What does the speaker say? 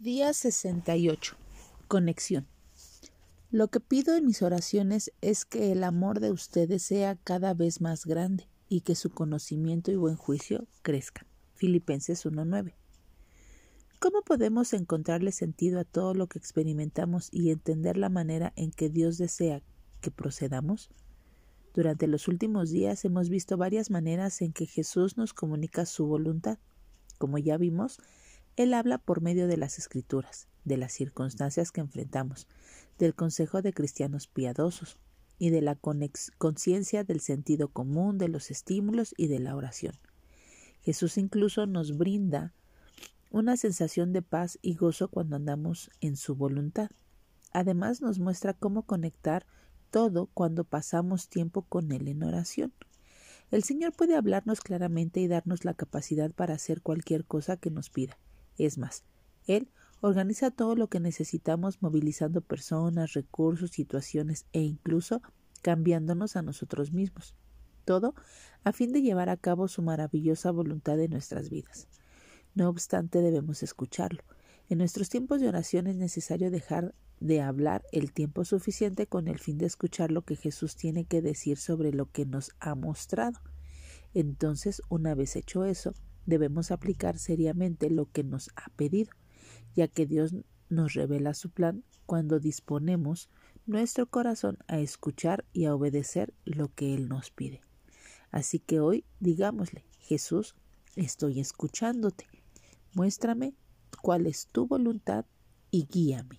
Día 68. Conexión. Lo que pido en mis oraciones es que el amor de ustedes sea cada vez más grande y que su conocimiento y buen juicio crezcan. Filipenses 1.9. ¿Cómo podemos encontrarle sentido a todo lo que experimentamos y entender la manera en que Dios desea que procedamos? Durante los últimos días hemos visto varias maneras en que Jesús nos comunica su voluntad. Como ya vimos, él habla por medio de las escrituras, de las circunstancias que enfrentamos, del consejo de cristianos piadosos y de la conciencia del sentido común, de los estímulos y de la oración. Jesús incluso nos brinda una sensación de paz y gozo cuando andamos en su voluntad. Además nos muestra cómo conectar todo cuando pasamos tiempo con Él en oración. El Señor puede hablarnos claramente y darnos la capacidad para hacer cualquier cosa que nos pida. Es más, Él organiza todo lo que necesitamos movilizando personas, recursos, situaciones e incluso cambiándonos a nosotros mismos. Todo a fin de llevar a cabo su maravillosa voluntad en nuestras vidas. No obstante, debemos escucharlo. En nuestros tiempos de oración es necesario dejar de hablar el tiempo suficiente con el fin de escuchar lo que Jesús tiene que decir sobre lo que nos ha mostrado. Entonces, una vez hecho eso, debemos aplicar seriamente lo que nos ha pedido, ya que Dios nos revela su plan cuando disponemos nuestro corazón a escuchar y a obedecer lo que Él nos pide. Así que hoy digámosle, Jesús, estoy escuchándote. Muéstrame cuál es tu voluntad y guíame.